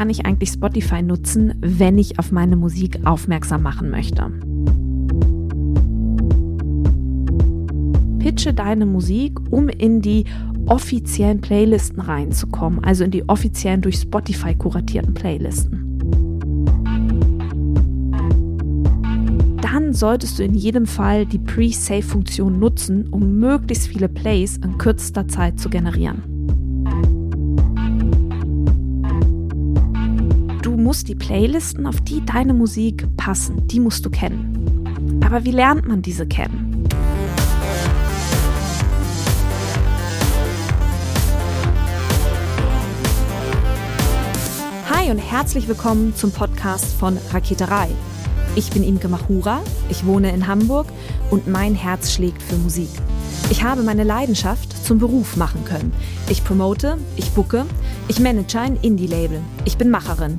kann ich eigentlich Spotify nutzen, wenn ich auf meine Musik aufmerksam machen möchte? Pitche deine Musik, um in die offiziellen Playlisten reinzukommen, also in die offiziellen durch Spotify kuratierten Playlisten. Dann solltest du in jedem Fall die Pre-Save-Funktion nutzen, um möglichst viele Plays in kürzester Zeit zu generieren. Musst die Playlisten, auf die deine Musik passen, die musst du kennen. Aber wie lernt man diese kennen? Hi und herzlich willkommen zum Podcast von Raketerei. Ich bin Imke Machura, ich wohne in Hamburg und mein Herz schlägt für Musik. Ich habe meine Leidenschaft zum Beruf machen können. Ich promote, ich bucke, ich manage ein Indie-Label. Ich bin Macherin.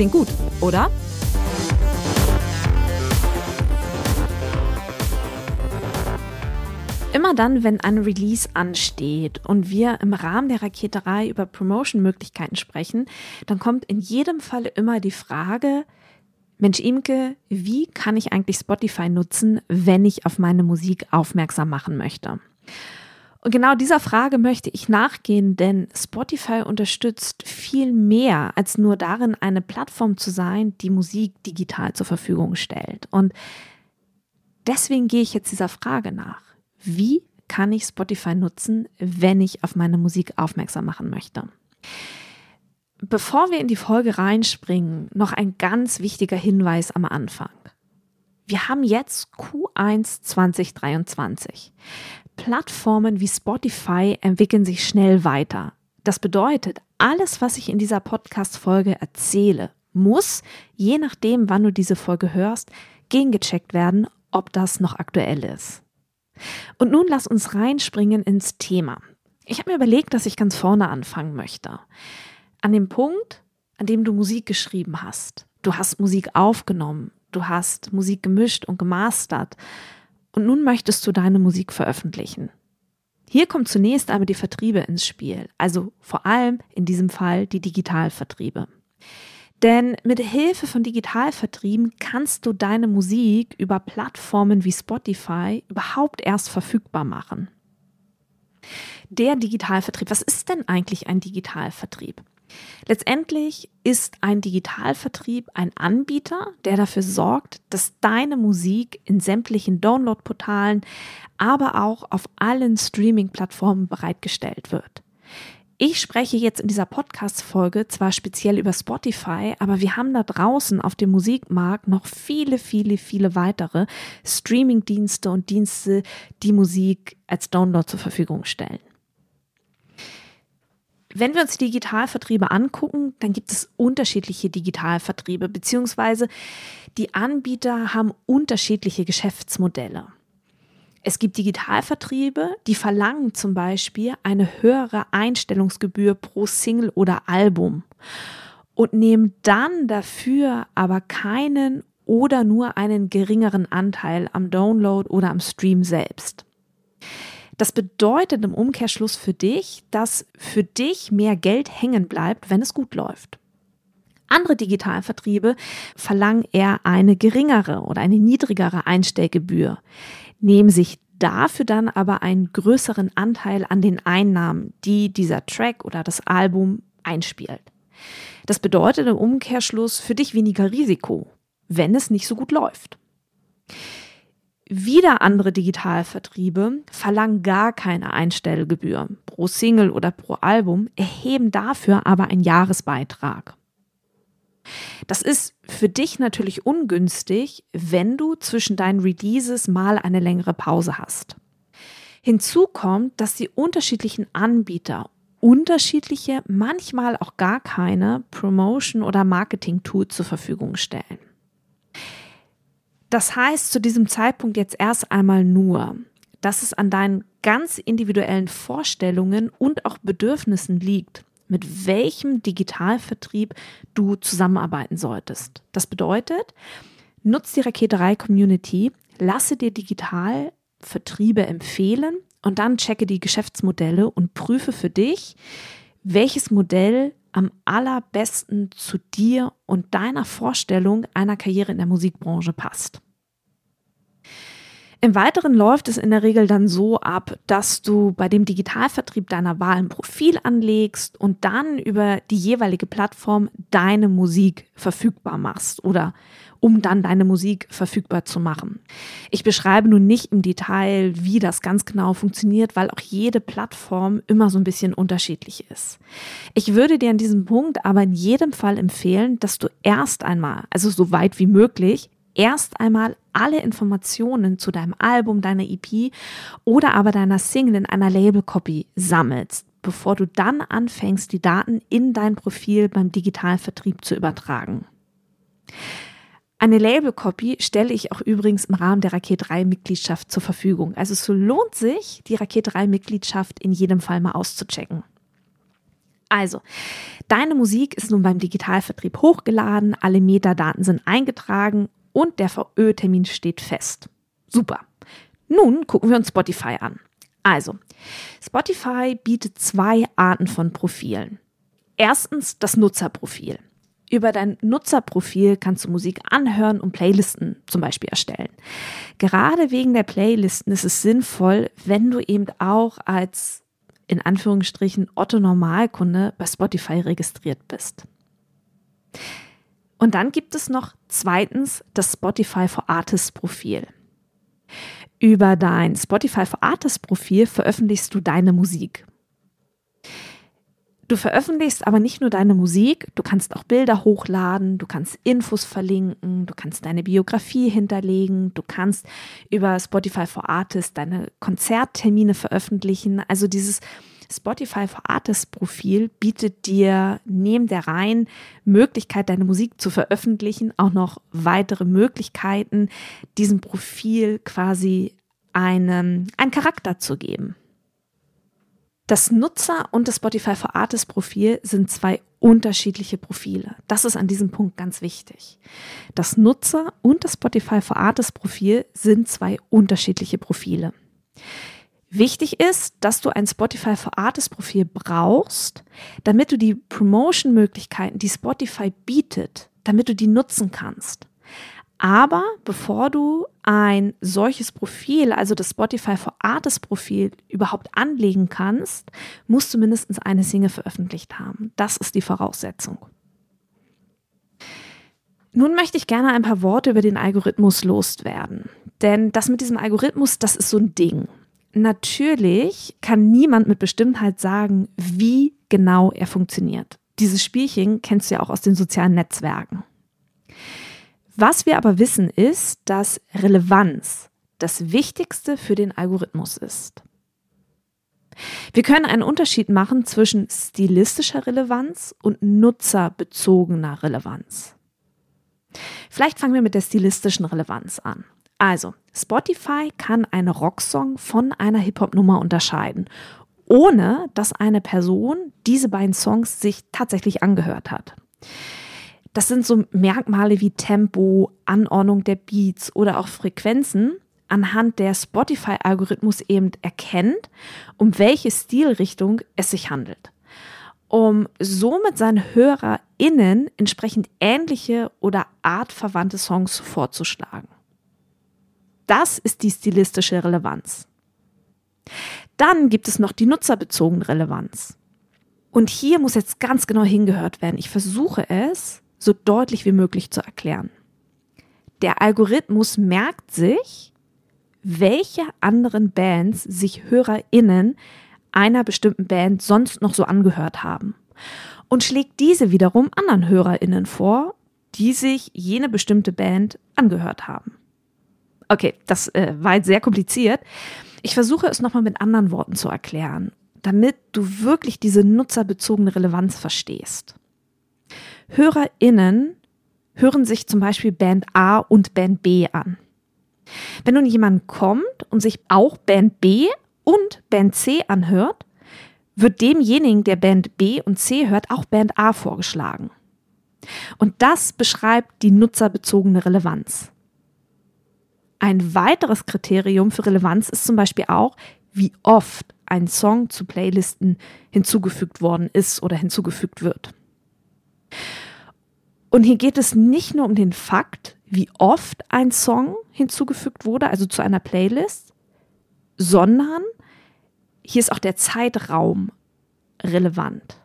Klingt gut, oder? Immer dann, wenn ein Release ansteht und wir im Rahmen der Raketerei über Promotion-Möglichkeiten sprechen, dann kommt in jedem Fall immer die Frage, Mensch Imke, wie kann ich eigentlich Spotify nutzen, wenn ich auf meine Musik aufmerksam machen möchte? Und genau dieser Frage möchte ich nachgehen, denn Spotify unterstützt viel mehr als nur darin, eine Plattform zu sein, die Musik digital zur Verfügung stellt. Und deswegen gehe ich jetzt dieser Frage nach wie kann ich Spotify nutzen, wenn ich auf meine Musik aufmerksam machen möchte. Bevor wir in die Folge reinspringen, noch ein ganz wichtiger Hinweis am Anfang. Wir haben jetzt Q1 2023. Plattformen wie Spotify entwickeln sich schnell weiter. Das bedeutet, alles, was ich in dieser Podcast-Folge erzähle, muss, je nachdem, wann du diese Folge hörst, gegengecheckt werden, ob das noch aktuell ist. Und nun lass uns reinspringen ins Thema. Ich habe mir überlegt, dass ich ganz vorne anfangen möchte. An dem Punkt, an dem du Musik geschrieben hast. Du hast Musik aufgenommen, du hast Musik gemischt und gemastert und nun möchtest du deine Musik veröffentlichen. Hier kommt zunächst aber die Vertriebe ins Spiel, also vor allem in diesem Fall die Digitalvertriebe. Denn mit Hilfe von Digitalvertrieben kannst du deine Musik über Plattformen wie Spotify überhaupt erst verfügbar machen. Der Digitalvertrieb, was ist denn eigentlich ein Digitalvertrieb? Letztendlich ist ein Digitalvertrieb ein Anbieter, der dafür sorgt, dass deine Musik in sämtlichen Downloadportalen, aber auch auf allen Streaming-Plattformen bereitgestellt wird. Ich spreche jetzt in dieser Podcast-Folge zwar speziell über Spotify, aber wir haben da draußen auf dem Musikmarkt noch viele, viele, viele weitere Streaming-Dienste und Dienste, die Musik als Download zur Verfügung stellen. Wenn wir uns Digitalvertriebe angucken, dann gibt es unterschiedliche Digitalvertriebe, beziehungsweise die Anbieter haben unterschiedliche Geschäftsmodelle. Es gibt Digitalvertriebe, die verlangen zum Beispiel eine höhere Einstellungsgebühr pro Single oder Album und nehmen dann dafür aber keinen oder nur einen geringeren Anteil am Download oder am Stream selbst. Das bedeutet im Umkehrschluss für dich, dass für dich mehr Geld hängen bleibt, wenn es gut läuft. Andere Digitalvertriebe verlangen eher eine geringere oder eine niedrigere Einstellgebühr nehmen sich dafür dann aber einen größeren Anteil an den Einnahmen, die dieser Track oder das Album einspielt. Das bedeutet im Umkehrschluss für dich weniger Risiko, wenn es nicht so gut läuft. Wieder andere Digitalvertriebe verlangen gar keine Einstellgebühr pro Single oder pro Album, erheben dafür aber einen Jahresbeitrag. Das ist für dich natürlich ungünstig, wenn du zwischen deinen Releases mal eine längere Pause hast. Hinzu kommt, dass die unterschiedlichen Anbieter unterschiedliche, manchmal auch gar keine Promotion- oder Marketing-Tool zur Verfügung stellen. Das heißt zu diesem Zeitpunkt jetzt erst einmal nur, dass es an deinen ganz individuellen Vorstellungen und auch Bedürfnissen liegt, mit welchem Digitalvertrieb du zusammenarbeiten solltest. Das bedeutet, nutz die Raketerei Community, lasse dir Digitalvertriebe empfehlen und dann checke die Geschäftsmodelle und prüfe für dich, welches Modell am allerbesten zu dir und deiner Vorstellung einer Karriere in der Musikbranche passt. Im Weiteren läuft es in der Regel dann so ab, dass du bei dem Digitalvertrieb deiner Wahl ein Profil anlegst und dann über die jeweilige Plattform deine Musik verfügbar machst oder um dann deine Musik verfügbar zu machen. Ich beschreibe nun nicht im Detail, wie das ganz genau funktioniert, weil auch jede Plattform immer so ein bisschen unterschiedlich ist. Ich würde dir an diesem Punkt aber in jedem Fall empfehlen, dass du erst einmal, also so weit wie möglich, erst einmal alle Informationen zu deinem Album, deiner EP oder aber deiner Single in einer Label-Copy sammelst, bevor du dann anfängst, die Daten in dein Profil beim Digitalvertrieb zu übertragen. Eine Label-Copy stelle ich auch übrigens im Rahmen der Raket 3-Mitgliedschaft zur Verfügung. Also es lohnt sich, die Raket 3-Mitgliedschaft in jedem Fall mal auszuchecken. Also, deine Musik ist nun beim Digitalvertrieb hochgeladen, alle Metadaten sind eingetragen und der VÖ-Termin steht fest. Super. Nun gucken wir uns Spotify an. Also, Spotify bietet zwei Arten von Profilen. Erstens das Nutzerprofil. Über dein Nutzerprofil kannst du Musik anhören und Playlisten zum Beispiel erstellen. Gerade wegen der Playlisten ist es sinnvoll, wenn du eben auch als in Anführungsstrichen Otto Normalkunde bei Spotify registriert bist. Und dann gibt es noch zweitens das Spotify for Artists Profil. Über dein Spotify for Artists Profil veröffentlichst du deine Musik. Du veröffentlichst aber nicht nur deine Musik, du kannst auch Bilder hochladen, du kannst Infos verlinken, du kannst deine Biografie hinterlegen, du kannst über Spotify for Artists deine Konzerttermine veröffentlichen. Also dieses Spotify for Artists Profil bietet dir neben der reinen Möglichkeit, deine Musik zu veröffentlichen, auch noch weitere Möglichkeiten, diesem Profil quasi einen, einen Charakter zu geben. Das Nutzer- und das Spotify for Artists Profil sind zwei unterschiedliche Profile. Das ist an diesem Punkt ganz wichtig. Das Nutzer- und das Spotify for Artists Profil sind zwei unterschiedliche Profile. Wichtig ist, dass du ein Spotify for Artists Profil brauchst, damit du die Promotion-Möglichkeiten, die Spotify bietet, damit du die nutzen kannst. Aber bevor du ein solches Profil, also das Spotify for Artists Profil, überhaupt anlegen kannst, musst du mindestens eine Single veröffentlicht haben. Das ist die Voraussetzung. Nun möchte ich gerne ein paar Worte über den Algorithmus loswerden. Denn das mit diesem Algorithmus, das ist so ein Ding. Natürlich kann niemand mit Bestimmtheit sagen, wie genau er funktioniert. Dieses Spielchen kennst du ja auch aus den sozialen Netzwerken. Was wir aber wissen ist, dass Relevanz das Wichtigste für den Algorithmus ist. Wir können einen Unterschied machen zwischen stilistischer Relevanz und nutzerbezogener Relevanz. Vielleicht fangen wir mit der stilistischen Relevanz an. Also, Spotify kann eine Rocksong von einer Hip-Hop-Nummer unterscheiden, ohne dass eine Person diese beiden Songs sich tatsächlich angehört hat. Das sind so Merkmale wie Tempo, Anordnung der Beats oder auch Frequenzen, anhand der Spotify-Algorithmus eben erkennt, um welche Stilrichtung es sich handelt, um somit seinen HörerInnen entsprechend ähnliche oder artverwandte Songs vorzuschlagen. Das ist die stilistische Relevanz. Dann gibt es noch die nutzerbezogene Relevanz. Und hier muss jetzt ganz genau hingehört werden. Ich versuche es so deutlich wie möglich zu erklären. Der Algorithmus merkt sich, welche anderen Bands sich HörerInnen einer bestimmten Band sonst noch so angehört haben und schlägt diese wiederum anderen HörerInnen vor, die sich jene bestimmte Band angehört haben. Okay, das äh, war jetzt sehr kompliziert. Ich versuche es nochmal mit anderen Worten zu erklären. damit du wirklich diese nutzerbezogene Relevanz verstehst. HörerInnen hören sich zum Beispiel Band A und Band B an. Wenn nun jemand kommt und sich auch Band B und Band C anhört, wird demjenigen, der Band B und C hört, auch Band A vorgeschlagen. Und das beschreibt die nutzerbezogene Relevanz. Ein weiteres Kriterium für Relevanz ist zum Beispiel auch, wie oft ein Song zu Playlisten hinzugefügt worden ist oder hinzugefügt wird. Und hier geht es nicht nur um den Fakt, wie oft ein Song hinzugefügt wurde, also zu einer Playlist, sondern hier ist auch der Zeitraum relevant.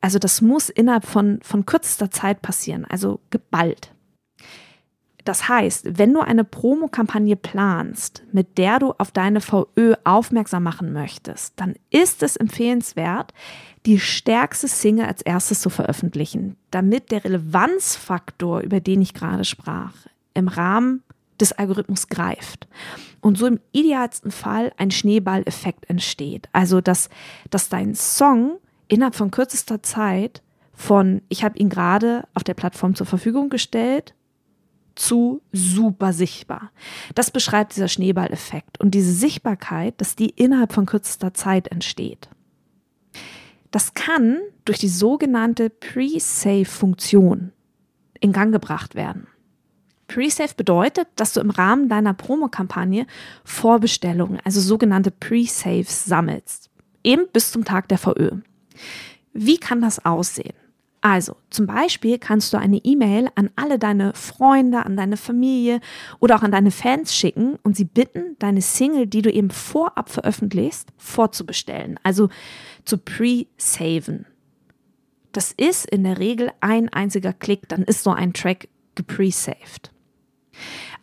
Also das muss innerhalb von, von kürzester Zeit passieren, also geballt. Das heißt, wenn du eine Promokampagne planst, mit der du auf deine VÖ aufmerksam machen möchtest, dann ist es empfehlenswert, die stärkste Single als erstes zu veröffentlichen, damit der Relevanzfaktor, über den ich gerade sprach, im Rahmen des Algorithmus greift. Und so im idealsten Fall ein Schneeballeffekt entsteht. Also, dass, dass dein Song innerhalb von kürzester Zeit von, ich habe ihn gerade auf der Plattform zur Verfügung gestellt, zu super sichtbar. Das beschreibt dieser Schneeballeffekt und diese Sichtbarkeit, dass die innerhalb von kürzester Zeit entsteht. Das kann durch die sogenannte Pre-Save-Funktion in Gang gebracht werden. Pre-Save bedeutet, dass du im Rahmen deiner Promokampagne Vorbestellungen, also sogenannte Pre-Saves sammelst, eben bis zum Tag der VÖ. Wie kann das aussehen? Also, zum Beispiel kannst du eine E-Mail an alle deine Freunde, an deine Familie oder auch an deine Fans schicken und sie bitten, deine Single, die du eben vorab veröffentlichst, vorzubestellen, also zu pre-saven. Das ist in der Regel ein einziger Klick, dann ist so ein Track gepre-saved.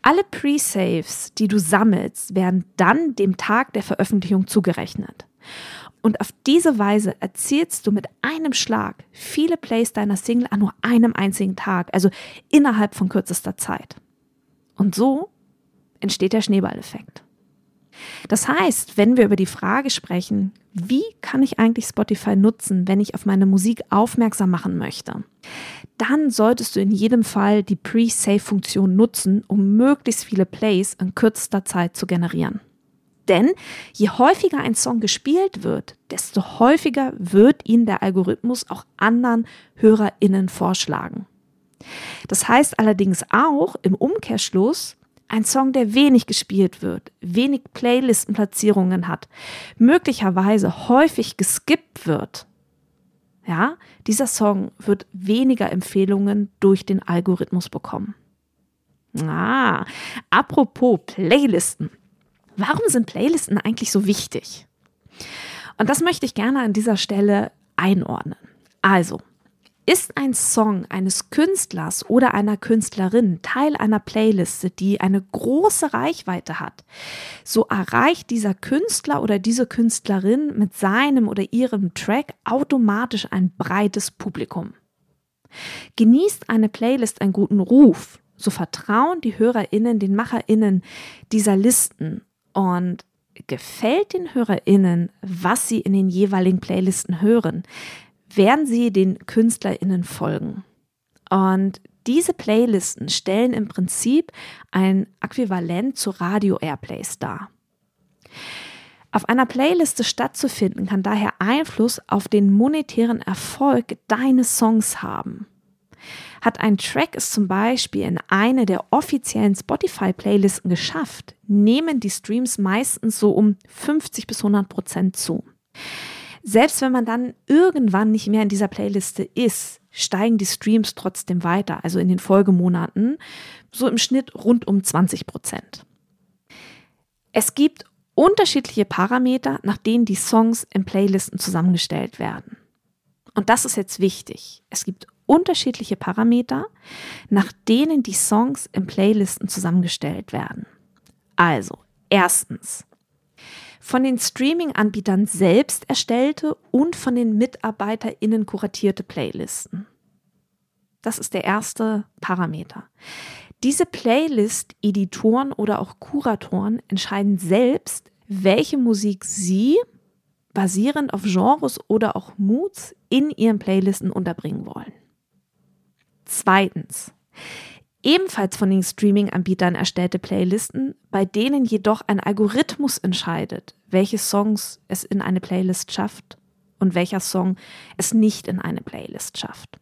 Alle Pre-Saves, die du sammelst, werden dann dem Tag der Veröffentlichung zugerechnet. Und auf diese Weise erzielst du mit einem Schlag viele Plays deiner Single an nur einem einzigen Tag, also innerhalb von kürzester Zeit. Und so entsteht der Schneeballeffekt. Das heißt, wenn wir über die Frage sprechen, wie kann ich eigentlich Spotify nutzen, wenn ich auf meine Musik aufmerksam machen möchte, dann solltest du in jedem Fall die Pre-Save-Funktion nutzen, um möglichst viele Plays in kürzester Zeit zu generieren. Denn je häufiger ein Song gespielt wird, desto häufiger wird ihn der Algorithmus auch anderen HörerInnen vorschlagen. Das heißt allerdings auch im Umkehrschluss, ein Song, der wenig gespielt wird, wenig Playlistenplatzierungen hat, möglicherweise häufig geskippt wird. Ja, dieser Song wird weniger Empfehlungen durch den Algorithmus bekommen. Ah, apropos Playlisten. Warum sind Playlisten eigentlich so wichtig? Und das möchte ich gerne an dieser Stelle einordnen. Also, ist ein Song eines Künstlers oder einer Künstlerin Teil einer Playliste, die eine große Reichweite hat, so erreicht dieser Künstler oder diese Künstlerin mit seinem oder ihrem Track automatisch ein breites Publikum. Genießt eine Playlist einen guten Ruf, so vertrauen die Hörerinnen den Macherinnen dieser Listen und gefällt den HörerInnen, was sie in den jeweiligen Playlisten hören, werden sie den KünstlerInnen folgen. Und diese Playlisten stellen im Prinzip ein Äquivalent zu Radio-Airplays dar. Auf einer Playliste stattzufinden kann daher Einfluss auf den monetären Erfolg deines Songs haben. Hat ein Track es zum Beispiel in eine der offiziellen Spotify-Playlisten geschafft, nehmen die Streams meistens so um 50 bis 100 Prozent zu. Selbst wenn man dann irgendwann nicht mehr in dieser Playliste ist, steigen die Streams trotzdem weiter, also in den Folgemonaten, so im Schnitt rund um 20 Prozent. Es gibt unterschiedliche Parameter, nach denen die Songs in Playlisten zusammengestellt werden. Und das ist jetzt wichtig. Es gibt unterschiedliche Parameter, nach denen die Songs in Playlisten zusammengestellt werden. Also, erstens, von den Streaming-Anbietern selbst erstellte und von den MitarbeiterInnen kuratierte Playlisten. Das ist der erste Parameter. Diese Playlist-Editoren oder auch Kuratoren entscheiden selbst, welche Musik sie basierend auf Genres oder auch Moods in ihren Playlisten unterbringen wollen. Zweitens. Ebenfalls von den Streaming-Anbietern erstellte Playlisten, bei denen jedoch ein Algorithmus entscheidet, welche Songs es in eine Playlist schafft und welcher Song es nicht in eine Playlist schafft.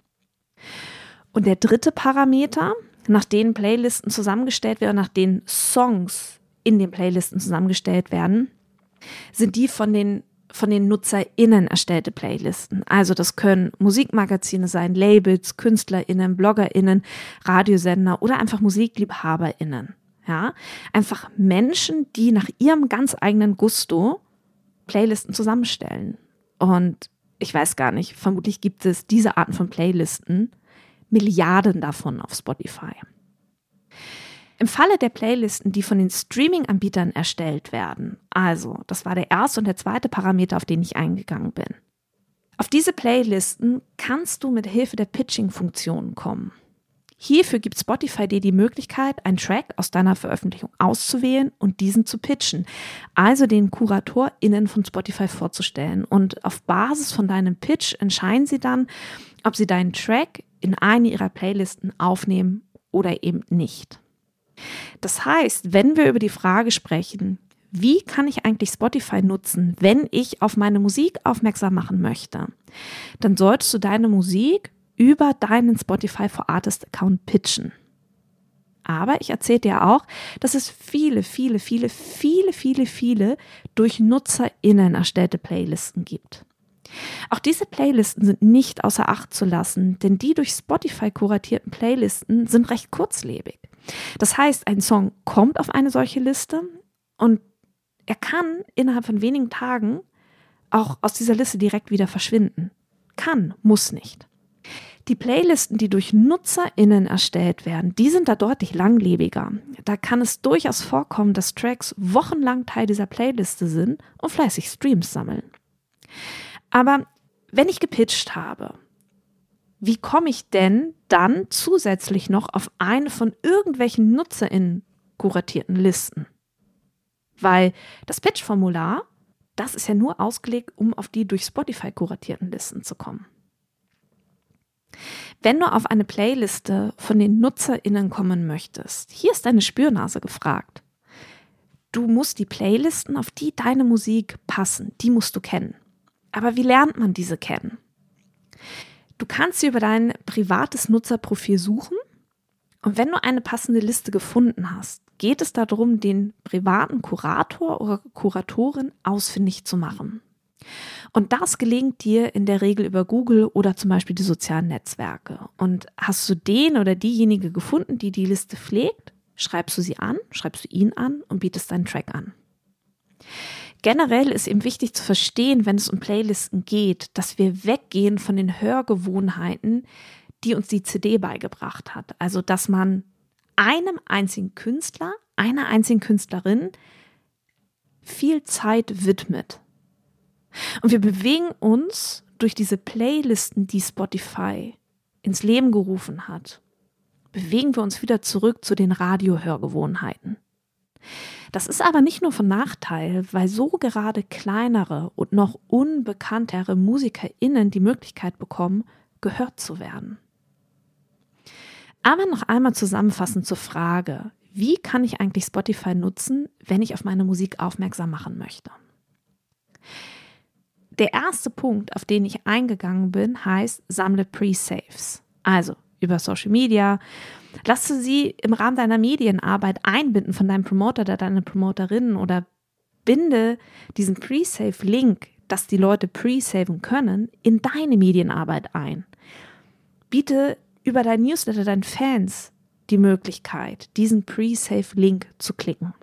Und der dritte Parameter, nach denen Playlisten zusammengestellt werden, nach denen Songs in den Playlisten zusammengestellt werden, sind die von den von den NutzerInnen erstellte Playlisten. Also das können Musikmagazine sein, Labels, KünstlerInnen, BloggerInnen, Radiosender oder einfach MusikliebhaberInnen. Ja, einfach Menschen, die nach ihrem ganz eigenen Gusto Playlisten zusammenstellen. Und ich weiß gar nicht, vermutlich gibt es diese Arten von Playlisten, Milliarden davon auf Spotify. Im Falle der Playlisten, die von den Streaming-Anbietern erstellt werden, also das war der erste und der zweite Parameter, auf den ich eingegangen bin. Auf diese Playlisten kannst du mit Hilfe der Pitching-Funktion kommen. Hierfür gibt Spotify dir die Möglichkeit, einen Track aus deiner Veröffentlichung auszuwählen und diesen zu pitchen, also den KuratorInnen von Spotify vorzustellen. Und auf Basis von deinem Pitch entscheiden sie dann, ob sie deinen Track in eine ihrer Playlisten aufnehmen oder eben nicht. Das heißt, wenn wir über die Frage sprechen, wie kann ich eigentlich Spotify nutzen, wenn ich auf meine Musik aufmerksam machen möchte, dann solltest du deine Musik über deinen Spotify for Artist Account pitchen. Aber ich erzähle dir auch, dass es viele, viele, viele, viele, viele, viele durch NutzerInnen erstellte Playlisten gibt. Auch diese Playlisten sind nicht außer Acht zu lassen, denn die durch Spotify kuratierten Playlisten sind recht kurzlebig. Das heißt, ein Song kommt auf eine solche Liste und er kann innerhalb von wenigen Tagen auch aus dieser Liste direkt wieder verschwinden. Kann, muss nicht. Die Playlisten, die durch NutzerInnen erstellt werden, die sind da deutlich langlebiger. Da kann es durchaus vorkommen, dass Tracks wochenlang Teil dieser Playliste sind und fleißig Streams sammeln. Aber wenn ich gepitcht habe, wie komme ich denn dann zusätzlich noch auf eine von irgendwelchen NutzerInnen kuratierten Listen? Weil das Pitch-Formular, das ist ja nur ausgelegt, um auf die durch Spotify kuratierten Listen zu kommen. Wenn du auf eine Playliste von den NutzerInnen kommen möchtest, hier ist deine Spürnase gefragt. Du musst die Playlisten, auf die deine Musik passen, die musst du kennen. Aber wie lernt man diese kennen? Du kannst sie über dein privates Nutzerprofil suchen und wenn du eine passende Liste gefunden hast, geht es darum, den privaten Kurator oder Kuratorin ausfindig zu machen. Und das gelingt dir in der Regel über Google oder zum Beispiel die sozialen Netzwerke. Und hast du den oder diejenige gefunden, die die Liste pflegt, schreibst du sie an, schreibst du ihn an und bietest deinen Track an. Generell ist eben wichtig zu verstehen, wenn es um Playlisten geht, dass wir weggehen von den Hörgewohnheiten, die uns die CD beigebracht hat. Also, dass man einem einzigen Künstler, einer einzigen Künstlerin viel Zeit widmet. Und wir bewegen uns durch diese Playlisten, die Spotify ins Leben gerufen hat, bewegen wir uns wieder zurück zu den Radiohörgewohnheiten. Das ist aber nicht nur von Nachteil, weil so gerade kleinere und noch unbekanntere MusikerInnen die Möglichkeit bekommen, gehört zu werden. Aber noch einmal zusammenfassend zur Frage, wie kann ich eigentlich Spotify nutzen, wenn ich auf meine Musik aufmerksam machen möchte? Der erste Punkt, auf den ich eingegangen bin, heißt, sammle Pre-Saves. Also über Social Media, Lass du sie im Rahmen deiner Medienarbeit einbinden von deinem Promoter oder deiner Promoterin oder binde diesen Pre-Save-Link, dass die Leute pre-saven können, in deine Medienarbeit ein. Biete über dein Newsletter deinen Fans die Möglichkeit, diesen Pre-Save-Link zu klicken.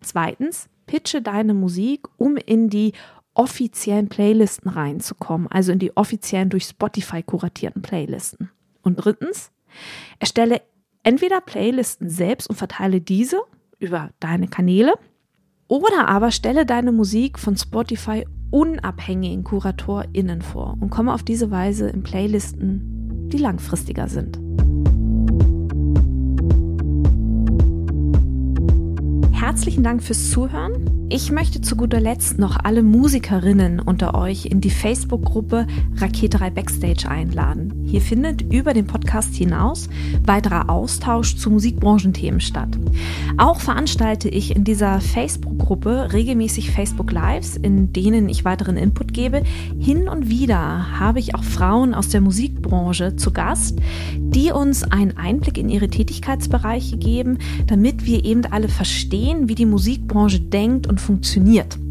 Zweitens, pitche deine Musik, um in die offiziellen Playlisten reinzukommen, also in die offiziellen durch Spotify kuratierten Playlisten. Und drittens, Erstelle entweder Playlisten selbst und verteile diese über deine Kanäle oder aber stelle deine Musik von Spotify unabhängigen KuratorInnen vor und komme auf diese Weise in Playlisten, die langfristiger sind. Herzlichen Dank fürs Zuhören. Ich möchte zu guter Letzt noch alle Musikerinnen unter euch in die Facebook-Gruppe Raketerei Backstage einladen. Hier findet über den Podcast hinaus weiterer Austausch zu Musikbranchenthemen statt. Auch veranstalte ich in dieser Facebook-Gruppe regelmäßig Facebook Lives, in denen ich weiteren Input gebe. Hin und wieder habe ich auch Frauen aus der Musikbranche zu Gast, die uns einen Einblick in ihre Tätigkeitsbereiche geben, damit wir eben alle verstehen, wie die Musikbranche denkt und funktioniert.